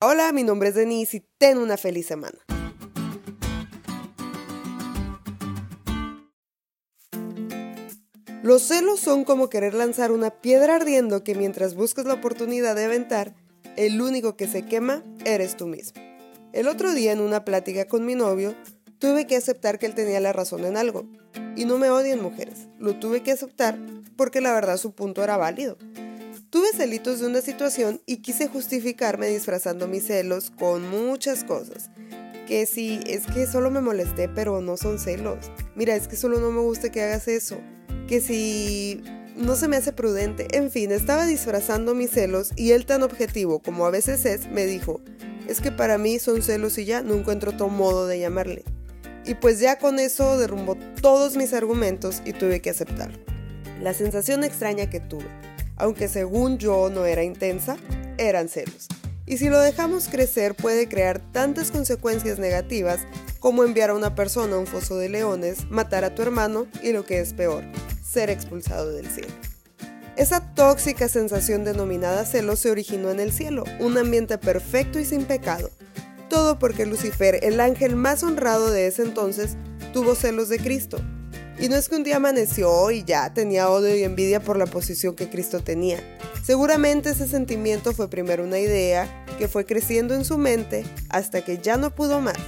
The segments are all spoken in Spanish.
Hola, mi nombre es Denise y ten una feliz semana. Los celos son como querer lanzar una piedra ardiendo que mientras buscas la oportunidad de aventar, el único que se quema eres tú mismo. El otro día en una plática con mi novio, tuve que aceptar que él tenía la razón en algo. Y no me odien mujeres, lo tuve que aceptar porque la verdad su punto era válido. Tuve celitos de una situación y quise justificarme disfrazando mis celos con muchas cosas. Que si es que solo me molesté, pero no son celos. Mira, es que solo no me gusta que hagas eso. Que si no se me hace prudente. En fin, estaba disfrazando mis celos y él tan objetivo como a veces es, me dijo, es que para mí son celos y ya no encuentro otro modo de llamarle. Y pues ya con eso derrumbó todos mis argumentos y tuve que aceptarlo. La sensación extraña que tuve aunque según yo no era intensa, eran celos. Y si lo dejamos crecer puede crear tantas consecuencias negativas como enviar a una persona a un foso de leones, matar a tu hermano y lo que es peor, ser expulsado del cielo. Esa tóxica sensación denominada celos se originó en el cielo, un ambiente perfecto y sin pecado. Todo porque Lucifer, el ángel más honrado de ese entonces, tuvo celos de Cristo, y no es que un día amaneció y ya tenía odio y envidia por la posición que Cristo tenía. Seguramente ese sentimiento fue primero una idea que fue creciendo en su mente hasta que ya no pudo más.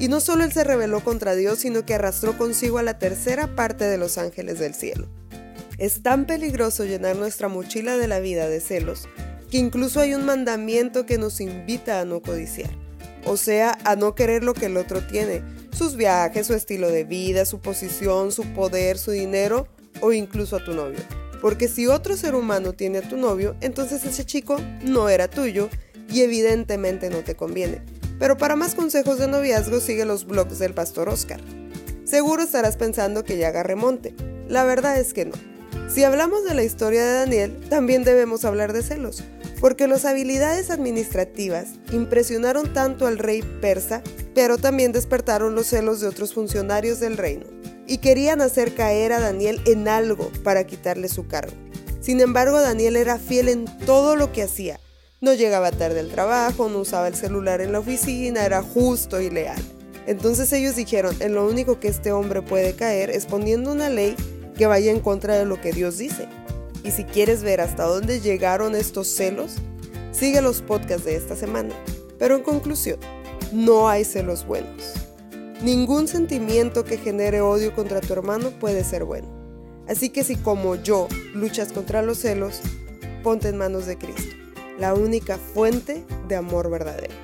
Y no solo él se rebeló contra Dios, sino que arrastró consigo a la tercera parte de los ángeles del cielo. Es tan peligroso llenar nuestra mochila de la vida de celos que incluso hay un mandamiento que nos invita a no codiciar, o sea, a no querer lo que el otro tiene, sus viajes, su estilo de vida, su posición, su poder, su dinero o incluso a tu novio. Porque si otro ser humano tiene a tu novio, entonces ese chico no era tuyo y evidentemente no te conviene. Pero para más consejos de noviazgo sigue los blogs del pastor Oscar. Seguro estarás pensando que ya haga remonte. La verdad es que no. Si hablamos de la historia de Daniel, también debemos hablar de celos, porque las habilidades administrativas impresionaron tanto al rey persa pero también despertaron los celos de otros funcionarios del reino y querían hacer caer a Daniel en algo para quitarle su cargo. Sin embargo, Daniel era fiel en todo lo que hacía. No llegaba tarde al trabajo, no usaba el celular en la oficina, era justo y leal. Entonces ellos dijeron, en lo único que este hombre puede caer es poniendo una ley que vaya en contra de lo que Dios dice. Y si quieres ver hasta dónde llegaron estos celos, sigue los podcasts de esta semana. Pero en conclusión, no hay celos buenos. Ningún sentimiento que genere odio contra tu hermano puede ser bueno. Así que si como yo luchas contra los celos, ponte en manos de Cristo, la única fuente de amor verdadero.